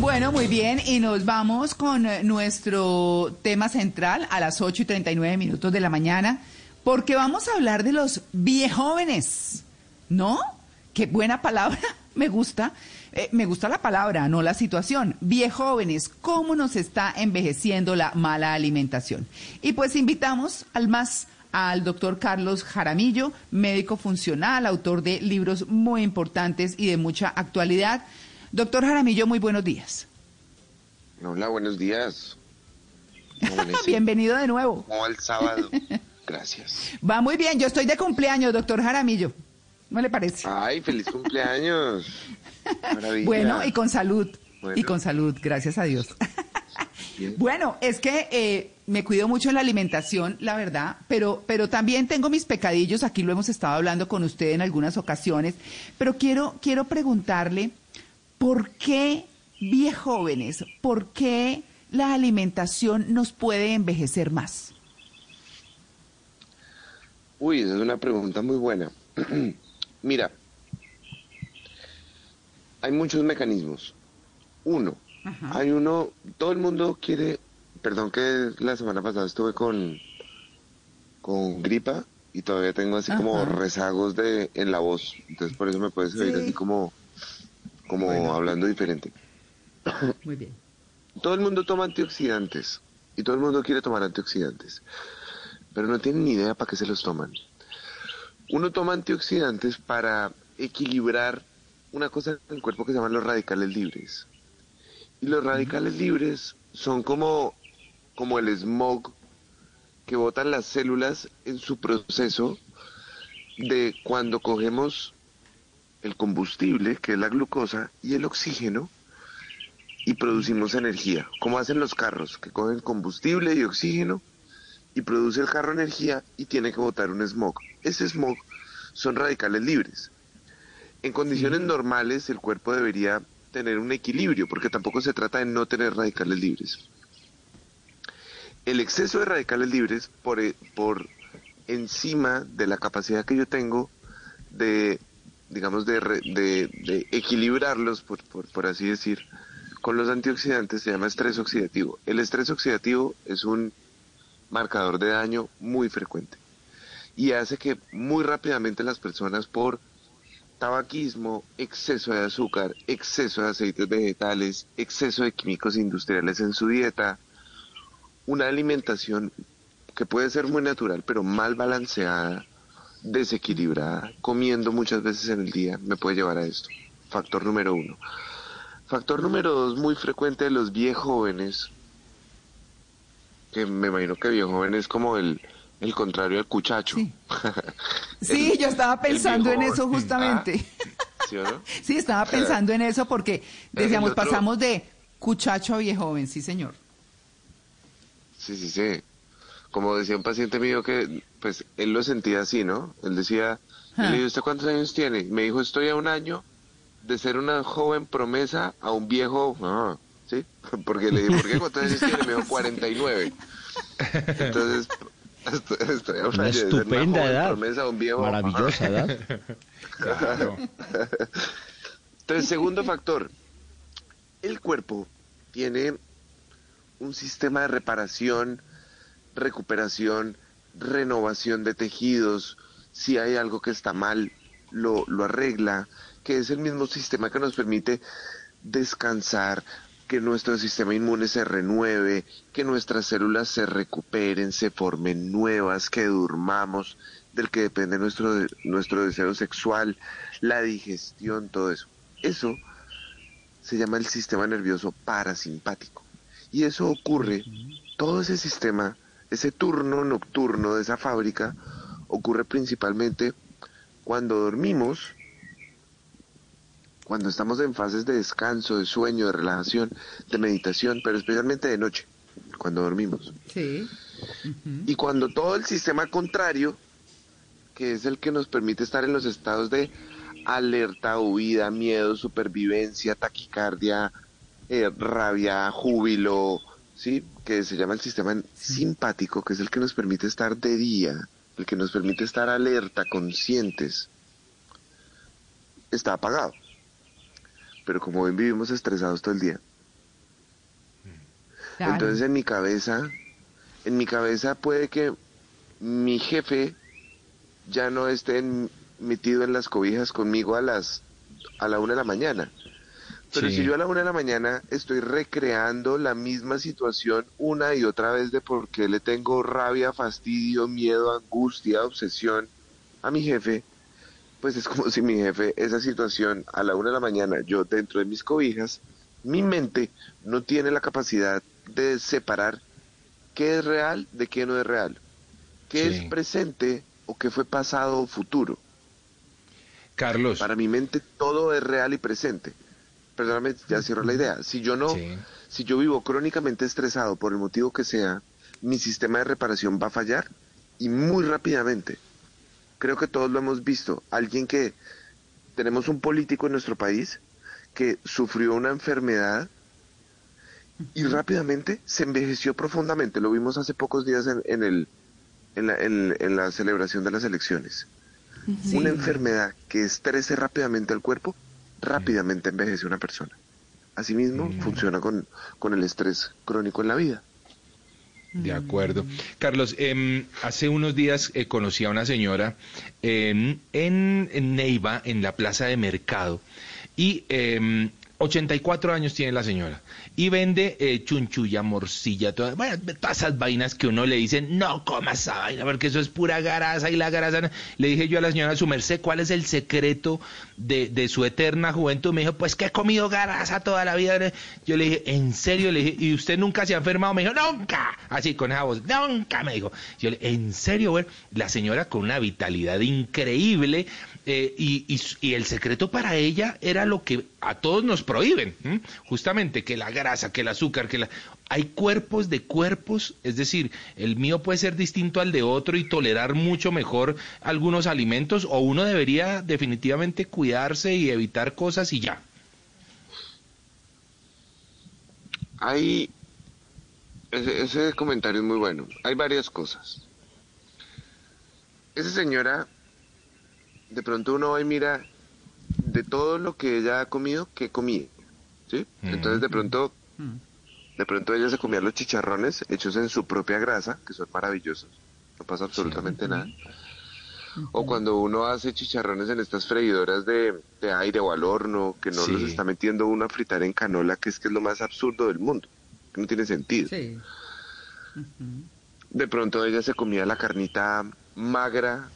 Bueno, muy bien, y nos vamos con eh, nuestro tema central a las 8 y 39 minutos de la mañana, porque vamos a hablar de los viejóvenes, ¿no? Qué buena palabra, me gusta. Eh, me gusta la palabra, no la situación. Viejóvenes, ¿cómo nos está envejeciendo la mala alimentación? Y pues invitamos al más al doctor Carlos Jaramillo, médico funcional, autor de libros muy importantes y de mucha actualidad. Doctor Jaramillo, muy buenos días. Hola, buenos días. Bienvenido de nuevo. ¿Cómo va el sábado? Gracias. Va muy bien, yo estoy de cumpleaños, doctor Jaramillo. ¿No le parece? Ay, feliz cumpleaños. Maravilla. Bueno, y con salud. Y con salud, gracias a Dios. Bueno, es que eh, me cuido mucho en la alimentación, la verdad, pero, pero también tengo mis pecadillos, aquí lo hemos estado hablando con usted en algunas ocasiones, pero quiero, quiero preguntarle, ¿por qué jóvenes, por qué la alimentación nos puede envejecer más? Uy, es una pregunta muy buena. Mira, hay muchos mecanismos. Uno, hay uno, todo el mundo quiere, perdón que la semana pasada estuve con, con gripa y todavía tengo así como rezagos de en la voz, entonces por eso me puedes oír así como, como hablando diferente. Muy bien. Todo el mundo toma antioxidantes y todo el mundo quiere tomar antioxidantes, pero no tienen ni idea para qué se los toman. Uno toma antioxidantes para equilibrar una cosa en el cuerpo que se llaman los radicales libres. Y los radicales libres son como, como el smog que botan las células en su proceso de cuando cogemos el combustible, que es la glucosa, y el oxígeno, y producimos energía, como hacen los carros, que cogen combustible y oxígeno, y produce el carro energía y tiene que botar un smog. Ese smog son radicales libres. En condiciones normales el cuerpo debería tener un equilibrio, porque tampoco se trata de no tener radicales libres. El exceso de radicales libres por, e, por encima de la capacidad que yo tengo de, digamos, de, de, equilibrarlos, por, por así decir, con los antioxidantes se llama estrés oxidativo. El estrés oxidativo es un marcador de daño muy frecuente y hace que muy rápidamente las personas por tabaquismo, exceso de azúcar, exceso de aceites vegetales, exceso de químicos industriales en su dieta, una alimentación que puede ser muy natural, pero mal balanceada, desequilibrada, comiendo muchas veces en el día, me puede llevar a esto. Factor número uno. Factor número dos, muy frecuente de los viejos jóvenes, que me imagino que viejo joven es como el, el contrario al cuchacho. Sí, yo estaba pensando en eso justamente. Ah, ¿Sí, estaba pensando en eso porque decíamos, pasamos de cuchacho a viejo joven, sí, señor. Sí, sí, sí. Como decía un paciente mío que, pues, él lo sentía así, ¿no? Él decía, le dije, ¿usted cuántos años tiene? Me dijo, estoy a un año de ser una joven promesa a un viejo, ah, ¿sí? Porque le dije, ¿por qué cuántos años tiene? Me dijo, 49. Entonces, Estoy, una estupenda edad. Maravillosa edad. Entonces, segundo factor, el cuerpo tiene un sistema de reparación, recuperación, renovación de tejidos. Si hay algo que está mal, lo, lo arregla, que es el mismo sistema que nos permite descansar, que nuestro sistema inmune se renueve, que nuestras células se recuperen, se formen nuevas, que durmamos, del que depende nuestro, nuestro deseo sexual, la digestión, todo eso. Eso se llama el sistema nervioso parasimpático. Y eso ocurre, todo ese sistema ese turno nocturno de esa fábrica ocurre principalmente cuando dormimos, cuando estamos en fases de descanso, de sueño, de relajación, de meditación, pero especialmente de noche, cuando dormimos. Sí. Y cuando todo el sistema contrario, que es el que nos permite estar en los estados de alerta, huida, miedo, supervivencia, taquicardia, eh, rabia, júbilo, ¿sí? que se llama el sistema simpático, que es el que nos permite estar de día, el que nos permite estar alerta, conscientes, está apagado. Pero como ven, vivimos estresados todo el día. Entonces en mi cabeza, en mi cabeza puede que mi jefe ya no esté metido en las cobijas conmigo a las a la una de la mañana. Pero si yo a la una de la mañana estoy recreando la misma situación una y otra vez de por qué le tengo rabia, fastidio, miedo, angustia, obsesión a mi jefe, pues es como si mi jefe, esa situación a la una de la mañana, yo dentro de mis cobijas, mi mente no tiene la capacidad de separar qué es real de qué no es real, qué es presente o qué fue pasado o futuro. Carlos. Para mi mente todo es real y presente. Perdóname, ya cierro la idea. Si yo no, si yo vivo crónicamente estresado por el motivo que sea, mi sistema de reparación va a fallar y muy rápidamente. Creo que todos lo hemos visto. Alguien que tenemos un político en nuestro país que sufrió una enfermedad y rápidamente se envejeció profundamente. Lo vimos hace pocos días en, el, en, la, en, la celebración de las elecciones. Una enfermedad que estrese rápidamente al cuerpo, rápidamente envejece una persona. Asimismo, funciona con, con el estrés crónico en la vida. De acuerdo. Carlos, em, hace unos días eh, conocí a una señora en, en, Neiva, en la plaza de mercado, y 84 em, años tiene la señora y vende eh, chunchulla, morcilla, todas, todas esas vainas que uno le dice, no comas esa vaina, porque eso es pura grasa y la grasa. Le dije yo a la señora su merced, ¿cuál es el secreto de, su eterna juventud? Me dijo, pues que he comido grasa toda la vida. Yo le dije, ¿en serio? Le dije, ¿y usted nunca se ha enfermado? Me dijo, nunca. Así con esa voz, nunca, me dijo. Yo le ¿en serio? Bueno, la señora con una vitalidad increíble, eh, y, el secreto para ella era lo que a todos nos prohíben, justamente que la grasa, que el azúcar, que la... Hay cuerpos de cuerpos, es decir, el mío puede ser distinto al de otro y tolerar mucho mejor algunos alimentos o uno debería definitivamente cuidarse y evitar cosas y ya. Hay... Ese, ese comentario es muy bueno. Hay varias cosas. Esa señora de pronto uno va y mira de todo lo que ella ha comido, ¿qué comí? ¿Sí? Entonces de pronto, de pronto ella se comía los chicharrones hechos en su propia grasa, que son maravillosos, no pasa absolutamente nada. O cuando uno hace chicharrones en estas freidoras de, aire o al horno, que no los está metiendo uno a fritar en canola, que es que es lo más absurdo del mundo, que no tiene sentido. De pronto ella se comía la carnita magra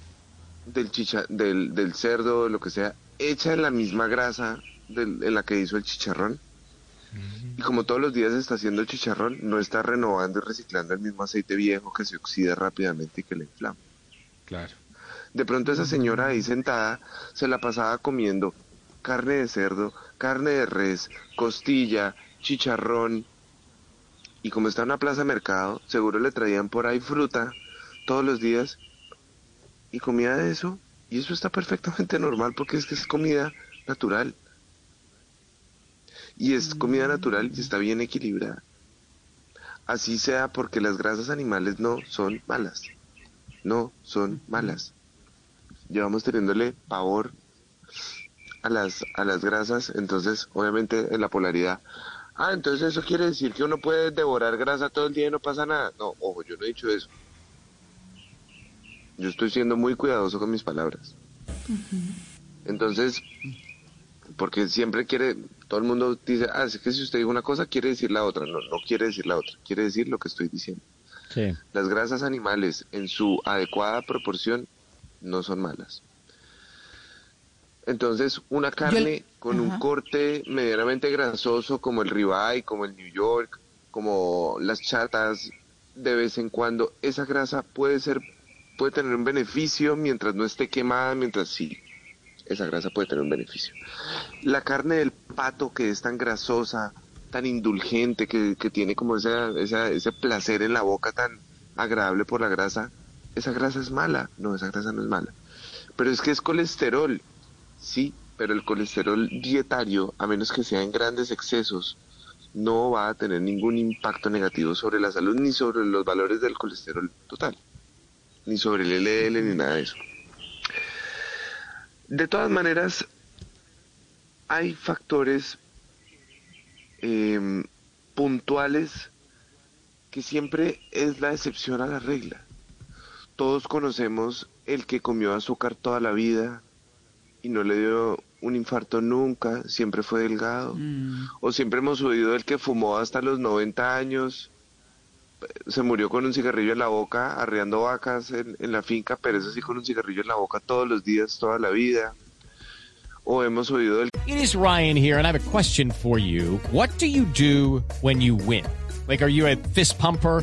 del, chicha, del, del cerdo, lo que sea, hecha en la misma grasa en la que hizo el chicharrón. Y como todos los días está haciendo el chicharrón, no está renovando y reciclando el mismo aceite viejo que se oxida rápidamente y que le inflama. Claro. De pronto esa señora ahí sentada se la pasaba comiendo carne de cerdo, carne de res, costilla, chicharrón. Y como está en una plaza mercado, seguro le traían por ahí fruta todos los días y comía de eso y eso está perfectamente normal porque es que es comida natural. Y es comida natural y está bien equilibrada. Así sea porque las grasas animales no son malas. No son malas. Llevamos teniéndole pavor a las, a las grasas, entonces obviamente en la polaridad. Ah, entonces eso quiere decir que uno puede devorar grasa todo el día y no pasa nada. No, ojo, yo no he dicho eso. Yo estoy siendo muy cuidadoso con mis palabras. Entonces, porque siempre quiere, todo el mundo dice, ah, es que si usted dice una cosa, quiere decir la otra. No, no quiere decir la otra, quiere decir lo que estoy diciendo. Las grasas animales en su adecuada proporción no son malas. Entonces, una carne con un corte medianamente grasoso como el ribeye, como el New York, como las chatas, de vez en cuando esa grasa puede ser puede tener un beneficio mientras no esté quemada, mientras sí, esa grasa puede tener un beneficio. La carne del pato que es tan grasosa, tan indulgente, que, tiene como ese placer en la boca tan agradable por la grasa, esa grasa es mala. No, esa grasa no es mala. Pero es que es colesterol, sí, pero el colesterol dietario, a menos que sea en grandes excesos, no va a tener ningún impacto negativo sobre la salud ni sobre los valores del colesterol total, ni sobre el LDL ni nada de eso. De todas maneras, hay factores em, puntuales que siempre es la excepción a la regla. Todos conocemos el que comió azúcar toda la vida y no le dio un infarto nunca, siempre fue delgado. Mm. O siempre hemos oído el que fumó hasta los 90 años, se murió con un cigarrillo en la boca, arreando vacas en, en la finca, pero eso sí con un cigarrillo en la boca todos los días, toda la vida. O hemos oído el... It is Ryan here and I have a question for you. What do you do when you win? Like, are you a fist pumper?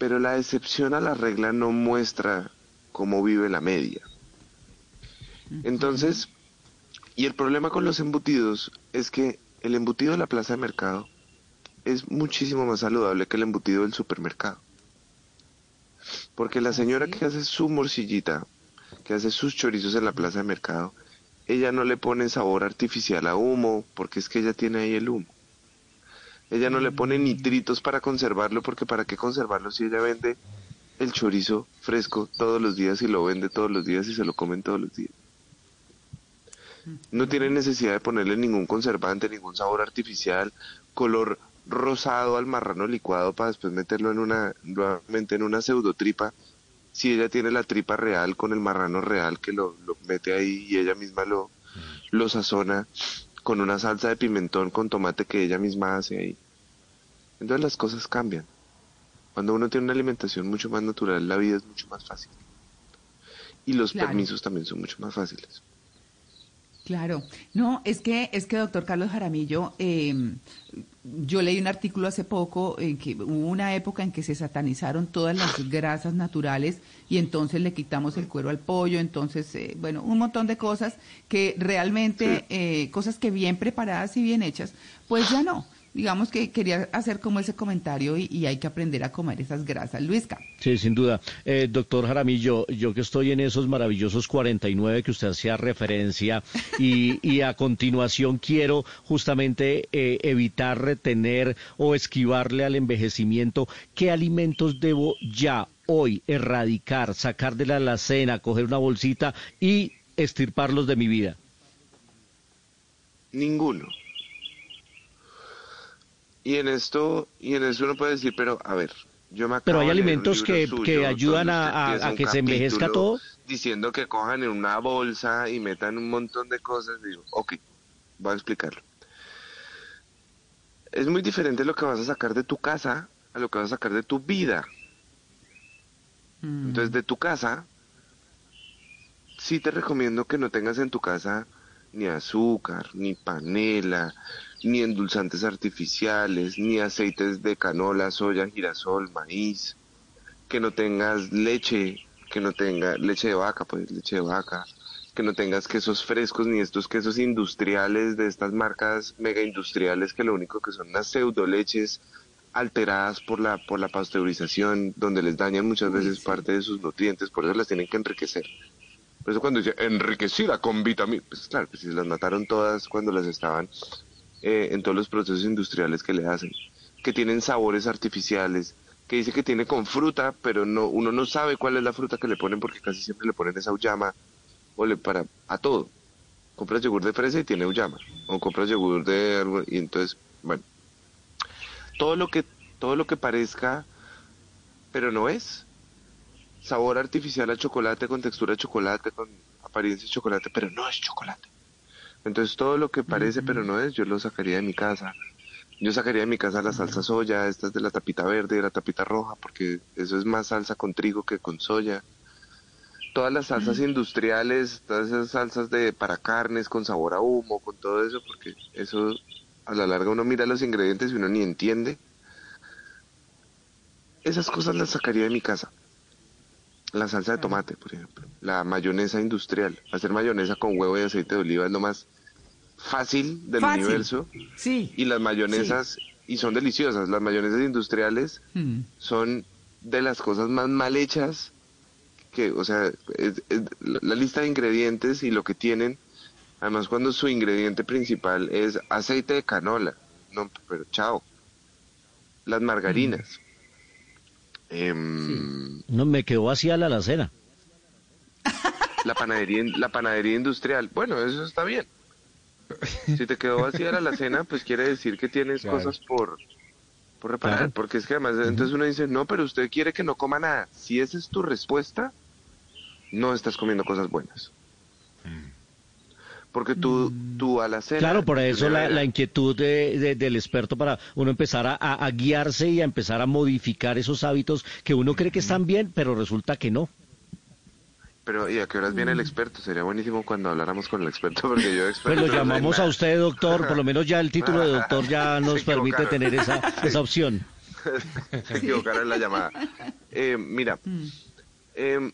pero la excepción a la regla no muestra cómo vive la media. Entonces, y el problema con los embutidos es que el embutido de la plaza de mercado es muchísimo más saludable que el embutido del supermercado. Porque la señora que hace su morcillita, que hace sus chorizos en la plaza de mercado, ella no le pone sabor artificial a humo, porque es que ella tiene ahí el humo. Ella no le pone nitritos para conservarlo, porque ¿para qué conservarlo si ella vende el chorizo fresco todos los días y lo vende todos los días y se lo comen todos los días? No tiene necesidad de ponerle ningún conservante, ningún sabor artificial, color rosado al marrano licuado para después meterlo en una, nuevamente en una pseudotripa. Si ella tiene la tripa real con el marrano real que lo, lo mete ahí y ella misma lo, lo sazona con una salsa de pimentón con tomate que ella misma hace ahí. Entonces las cosas cambian. Cuando uno tiene una alimentación mucho más natural, la vida es mucho más fácil. Y los permisos también son mucho más fáciles. Claro, no, es que, es que doctor Carlos Jaramillo, em, yo leí un artículo hace poco en que hubo una época en que se satanizaron todas las grasas naturales y entonces le quitamos el cuero al pollo, entonces, eh, bueno, un montón de cosas que realmente, eh, cosas que bien preparadas y bien hechas, pues ya no digamos que quería hacer como ese comentario y, hay que aprender a comer esas grasas. Luisca. Sí, sin duda. Eh, doctor Jaramillo, yo que estoy en esos maravillosos 49 que usted hacía referencia y, y a continuación quiero justamente eh, evitar retener o esquivarle al envejecimiento, ¿qué alimentos debo ya hoy erradicar, sacar de la alacena, coger una bolsita y estirparlos de mi vida? Ninguno. Y en esto, y en eso uno puede decir, pero a ver, yo me Pero hay alimentos que, que ayudan a, que se envejezca todo. Diciendo que cojan en una bolsa y metan un montón de cosas. Digo, ok, voy a explicarlo. Es muy diferente lo que vas a sacar de tu casa a lo que vas a sacar de tu vida. Mm. Entonces, de tu casa, sí te recomiendo que no tengas en tu casa ni azúcar, ni panela, ni endulzantes artificiales, ni aceites de canola, soya, girasol, maíz, que no tengas leche, que no tenga leche de vaca, pues leche de vaca, que no tengas quesos frescos ni estos quesos industriales de estas marcas mega industriales que lo único que son unas pseudo leches alteradas por la por la pasteurización, donde les dañan muchas veces parte de sus nutrientes, por eso las tienen que enriquecer. Por eso cuando dice enriquecida con vitaminas, pues claro, pues si las mataron todas cuando las estaban eh, en todos los procesos industriales que le hacen, que tienen sabores artificiales, que dice que tiene con fruta, pero no uno no sabe cuál es la fruta que le ponen porque casi siempre le ponen esa uyama o le para a todo. Compras yogur de fresa y tiene uyama, o compras yogur de algo y entonces, bueno, todo lo que todo lo que parezca pero no es. Sabor artificial a chocolate, con textura de chocolate, con apariencia de chocolate, pero no es chocolate. Entonces todo lo que parece pero no es, yo lo sacaría de mi casa. Yo sacaría de mi casa la salsa soya, estas de la tapita verde, de la tapita roja, porque eso es más salsa con trigo que con soya. Todas las salsas industriales, todas esas salsas de para carnes con sabor a humo, con todo eso, porque eso a la larga uno mira los ingredientes y uno ni entiende. Esas cosas las sacaría de mi casa. La salsa de tomate, por ejemplo. La mayonesa industrial. Hacer mayonesa con huevo y aceite de oliva es lo más fácil del Fácil. universo. Sí. Y las mayonesas, y son deliciosas, las mayonesas industriales Mm. son de las cosas más mal hechas que, o sea, es- es- la la lista de ingredientes y lo que tienen, además cuando su ingrediente principal es aceite de canola, no, pero chao, las margarinas. Em, No, me quedó vacía la alacena. la panadería la panadería industrial bueno eso está bien si te quedó vacía la alacena pues quiere decir que tienes Claro. cosas por por reparar Claro. porque es que además entonces uno dice no pero usted quiere que no coma nada si esa es tu respuesta no estás comiendo cosas buenas porque tu tu alacena Claro, por eso la, inquietud de- de- del experto para uno empezar a, guiarse y a empezar a modificar esos hábitos que uno cree que están bien, pero resulta que no. pero y a qué horas viene el experto sería buenísimo cuando habláramos con el experto porque yo Pues experto lo no sé llamamos a usted, doctor, por lo menos ya el título de doctor ya nos permite tener esa, esa opción. se equivocaron en la llamada. Eh, mira, em,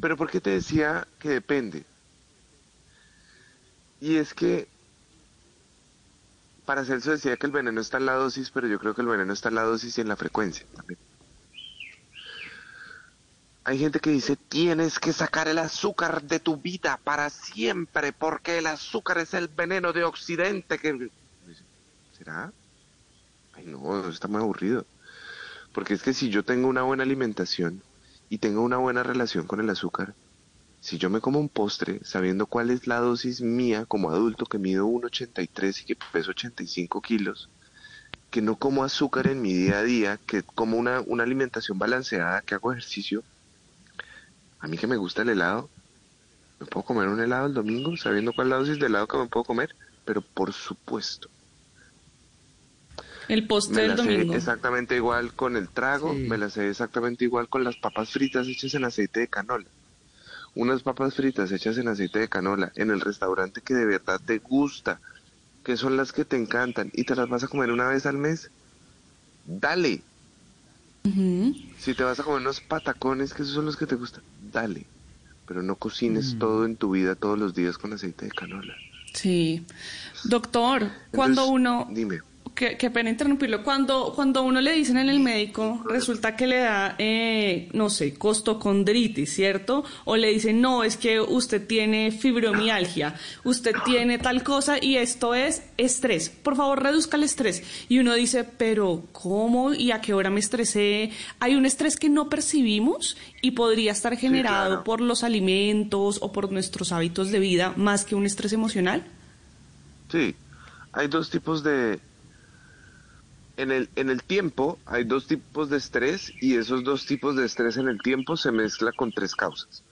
pero ¿por qué te decía que depende? Y es que Paracelso decía que el veneno está en la dosis, pero yo creo que el veneno está en la dosis y en la frecuencia. Hay gente que dice, tienes que sacar el azúcar de tu vida para siempre, porque el azúcar es el veneno de Occidente. Que... ¿Será? Ay, no, está muy aburrido. Porque es que si yo tengo una buena alimentación y tengo una buena relación con el azúcar, si yo me como un postre sabiendo cuál es la dosis mía como adulto que mido 1,83 y que peso 85 kilos, que no como azúcar en mi día a día, que como una, una alimentación balanceada, que hago ejercicio, a mí que me gusta el helado, me puedo comer un helado el domingo sabiendo cuál es la dosis de helado que me puedo comer, pero por supuesto El postre me del la sé domingo. exactamente igual con el trago, Sí. me la sé exactamente igual con las papas fritas hechas en aceite de canola. Unas papas fritas hechas en aceite de canola en el restaurante que de verdad te gusta, que son las que te encantan y te las vas a comer una vez al mes. Dale. Si te vas a comer unos patacones, que esos son los que te gustan, dale. Pero no cocines todo en tu vida todos los días con aceite de canola. Sí. Doctor, cuando uno... Dime. Qué, qué pena interrumpirlo. Cuando, cuando uno le dicen en el médico, resulta que le da, eh, no sé, costocondritis, ¿cierto? O le dicen, no, es que usted tiene fibromialgia, usted tiene tal cosa y esto es estrés. Por favor, reduzca el estrés. Y uno dice, pero ¿cómo y a qué hora me estresé? Hay un estrés que no percibimos y podría estar generado claro. por los alimentos o por nuestros hábitos de vida más que un estrés emocional. Sí, hay dos tipos de... En el, en el tiempo hay dos tipos de estrés y esos dos tipos de estrés en el tiempo se mezcla con tres causas.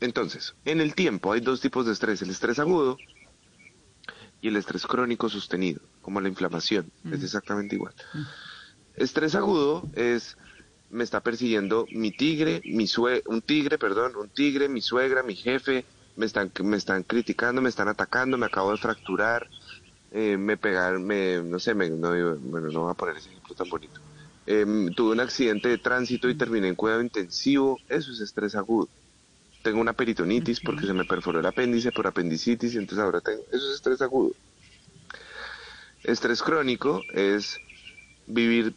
Entonces, en el tiempo hay dos tipos de estrés, el estrés agudo y el estrés crónico sostenido, como la inflamación, es exactamente igual. Estrés agudo es me está persiguiendo mi tigre, mi sue un tigre, perdón, un tigre, mi suegra, mi jefe, me están me están criticando, me están atacando, me acabo de fracturar, eh, me pegaron, me, no sé, me, no, bueno, no voy a poner ese ejemplo tan bonito. Em, tuve un accidente de tránsito y terminé en cuidado intensivo, eso es estrés agudo. Tengo una peritonitis porque se me perforó el apéndice por apendicitis y entonces ahora tengo, eso es estrés agudo. Estrés crónico es vivir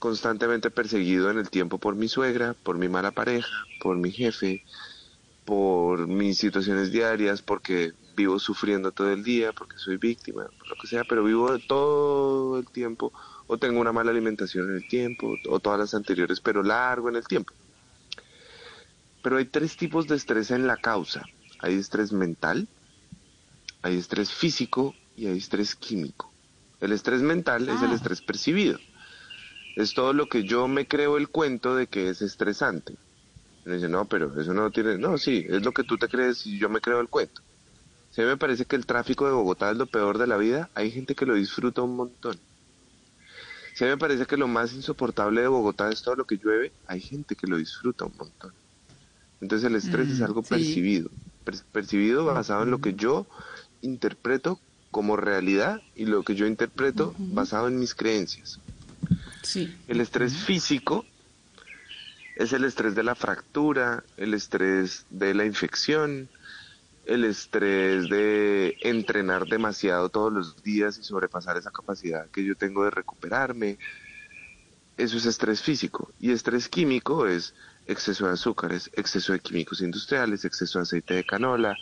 constantemente perseguido en el tiempo por mi suegra, por mi mala pareja, por mi jefe, por mis situaciones diarias, porque vivo sufriendo todo el día, porque soy víctima, lo que sea, pero vivo todo el tiempo, o tengo una mala alimentación en el tiempo, o todas las anteriores, pero largo en el tiempo. Pero hay tres tipos de estrés en la causa. Hay estrés mental, hay estrés físico y hay estrés químico. El estrés mental es el Ah. estrés percibido. es todo lo que yo me creo el cuento de que es estresante. Me dice, no, pero eso no tiene, no, sí, es lo que tú te crees y yo me creo el cuento. Si a mí me parece que el tráfico de Bogotá es lo peor de la vida, hay gente que lo disfruta un montón. Si a mí me parece que lo más insoportable de Bogotá es todo lo que llueve, hay gente que lo disfruta un montón. Entonces el estrés es Mm, algo sí. percibido, per- percibido basado en lo que yo interpreto como realidad y lo que yo interpreto basado en mis creencias. Sí. El estrés físico es el estrés de la fractura, el estrés de la infección, el estrés de entrenar demasiado todos los días y sobrepasar esa capacidad que yo tengo de recuperarme. Eso es estrés físico. Y estrés químico es exceso de azúcares, exceso de químicos industriales, exceso de aceite de canola,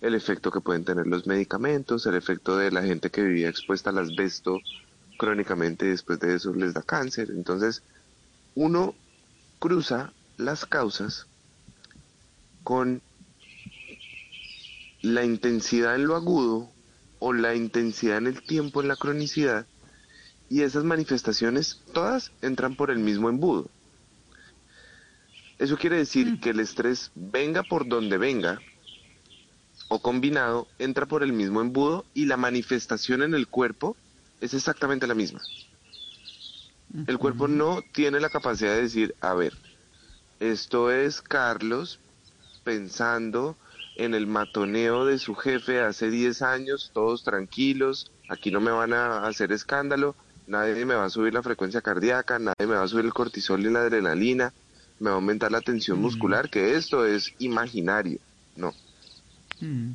el efecto que pueden tener los medicamentos, el efecto de la gente que vivía expuesta al asbesto crónicamente y después de eso les da cáncer. Entonces, uno cruza las causas con la intensidad en lo agudo o la intensidad en el tiempo en la cronicidad y esas manifestaciones todas entran por el mismo embudo. Eso quiere decir que el estrés venga por donde venga o combinado entra por el mismo embudo y la manifestación en el cuerpo es exactamente la misma. El cuerpo no tiene la capacidad de decir, a ver, esto es Carlos pensando en el matoneo de su jefe hace 10 años, todos tranquilos, aquí no me van a hacer escándalo, nadie me va a subir la frecuencia cardíaca, nadie me va a subir el cortisol y la adrenalina, me va a aumentar la tensión muscular, que esto es imaginario. No. Mm.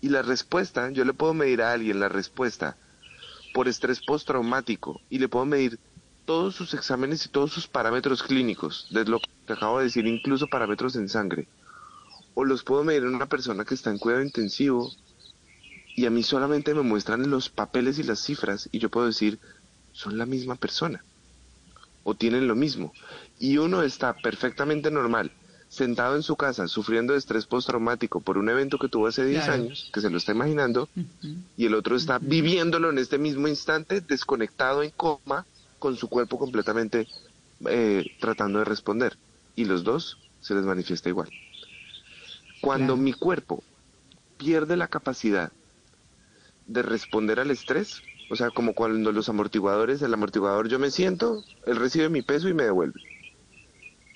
Y la respuesta, yo le puedo medir a alguien la respuesta por estrés postraumático y le puedo medir todos sus exámenes y todos sus parámetros clínicos, desde lo que acabo de decir, incluso parámetros en sangre. O los puedo medir en una persona que está en cuidado intensivo y a mí solamente me muestran los papeles y las cifras y yo puedo decir, son la misma persona o tienen lo mismo. Y uno está perfectamente normal, sentado en su casa, sufriendo de estrés postraumático por un evento que tuvo hace 10 Claro. años, que se lo está imaginando, y el otro está viviéndolo en este mismo instante, desconectado en coma, con su cuerpo completamente eh, tratando de responder. Y los dos se les manifiesta igual. Cuando mi cuerpo pierde la capacidad de responder al estrés, o sea, como cuando los amortiguadores, el amortiguador yo me siento, él recibe mi peso y me devuelve.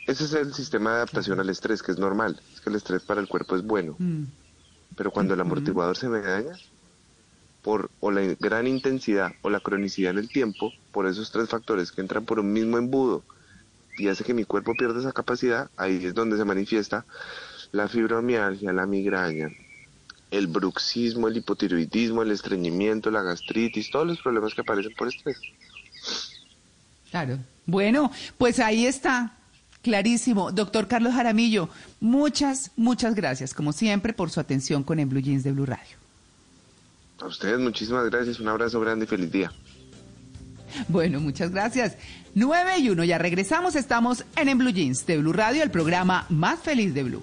Ese es el sistema de adaptación al estrés, que es normal. Es que el estrés para el cuerpo es bueno. Mm. Pero cuando el amortiguador se me daña, por o la gran intensidad o la cronicidad en el tiempo, por esos tres factores que entran por un mismo embudo y hace que mi cuerpo pierda esa capacidad, ahí es donde se manifiesta la fibromialgia, la migraña, el bruxismo, el hipotiroidismo, el estreñimiento, la gastritis, todos los problemas que aparecen por estrés. Claro. Bueno, pues ahí está. Clarísimo. Doctor Carlos Jaramillo, muchas, muchas gracias, como siempre, por su atención con En Blue Jeans de Blue Radio. A ustedes muchísimas gracias, un abrazo grande y feliz día. Bueno, muchas gracias. 9 y 1, ya regresamos. Estamos en En Blue Jeans de Blue Radio, el programa más feliz de Blue.